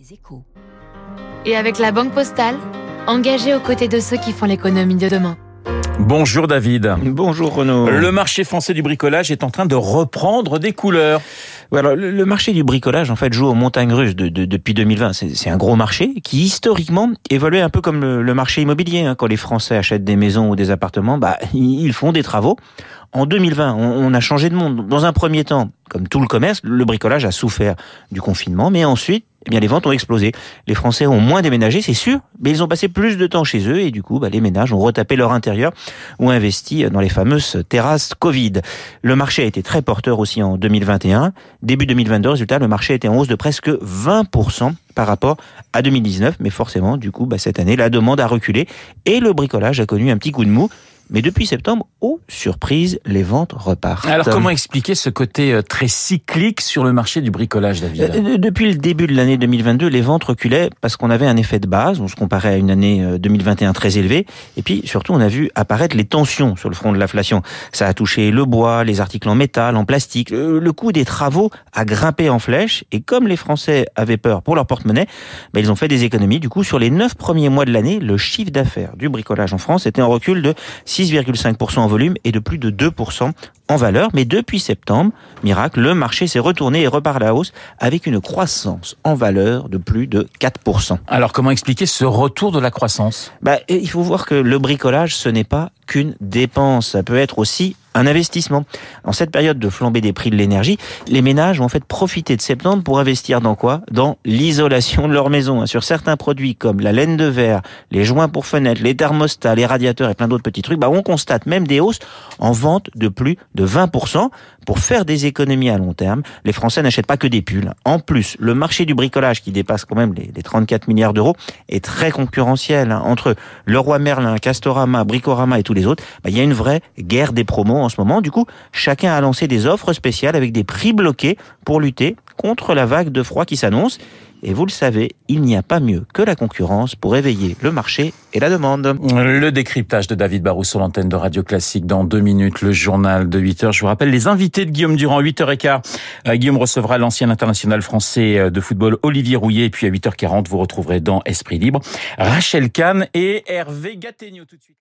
Les échos. Et avec la Banque Postale, engagée aux côtés de ceux qui font l'économie de demain. Bonjour David. Bonjour Renaud. Le marché français du bricolage est en train de reprendre des couleurs. Voilà, le, le marché du bricolage en fait joue aux montagnes russes de, de, depuis 2020. C'est un gros marché qui historiquement évoluait un peu comme le, le marché immobilier. Hein. Quand les Français achètent des maisons ou des appartements, bah ils font des travaux. En 2020, on, a changé de monde. Dans un premier temps, comme tout le commerce, le bricolage a souffert du confinement, mais ensuite, eh bien, les ventes ont explosé. Les Français ont moins déménagé, c'est sûr, mais ils ont passé plus de temps chez eux et du coup, bah, les ménages ont retapé leur intérieur ou investi dans les fameuses terrasses Covid. Le marché a été très porteur aussi en 2021. Début 2022, résultat, le marché était en hausse de presque 20% par rapport à 2019, mais forcément, du coup, bah, cette année, la demande a reculé et le bricolage a connu un petit coup de mou. Mais depuis septembre, oh surprise, les ventes repartent. Alors comment expliquer ce côté euh, très cyclique sur le marché du bricolage, David Euh, Depuis le début de l'année 2022, les ventes reculaient parce qu'on avait un effet de base. On se comparait à une année euh, 2021 très élevée. Et puis surtout, on a vu apparaître les tensions sur le front de l'inflation. Ça a touché le bois, les articles en métal, en plastique. Le, coût des travaux a grimpé en flèche. Et comme les Français avaient peur pour leur porte-monnaie, ben, ils ont fait des économies. Du coup, sur les neuf premiers mois de l'année, le chiffre d'affaires du bricolage en France était en recul de 6,5% en volume et de plus de 2% en valeur. Mais depuis septembre, miracle, le marché s'est retourné et repart à la hausse avec une croissance en valeur de plus de 4%. Alors comment expliquer ce retour de la croissance? Bah, il faut voir que le bricolage, ce n'est pas qu'une dépense. Ça peut être aussi un investissement. En cette période de flambée des prix de l'énergie, les ménages ont en fait profité de septembre pour investir dans quoi? Dans l'isolation de leur maison. Sur certains produits comme la laine de verre, les joints pour fenêtres, les thermostats, les radiateurs et plein d'autres petits trucs, bah on constate même des hausses en vente de plus de 20%. Pour faire des économies à long terme, les Français n'achètent pas que des pulls. En plus, le marché du bricolage qui dépasse quand même les, les 34 milliards d'euros est très concurrentiel. hein. Entre Leroy Merlin, Castorama, Bricorama et tous les autres, bah, il y a une vraie guerre des promos en ce moment. Du coup, chacun a lancé des offres spéciales avec des prix bloqués pour lutter contre la vague de froid qui s'annonce. Et vous le savez, il n'y a pas mieux que la concurrence pour éveiller le marché et la demande. Le décryptage de David Barrou sur l'antenne de Radio Classique dans deux minutes, le journal de 8 heures. Je vous rappelle les invités de Guillaume Durand, 8h15. Euh, Guillaume recevra l'ancien international français euh, de football Olivier Rouillet et puis à 8h40, vous retrouverez dans Esprit Libre Rachel Kahn et Hervé Gattegno tout de suite.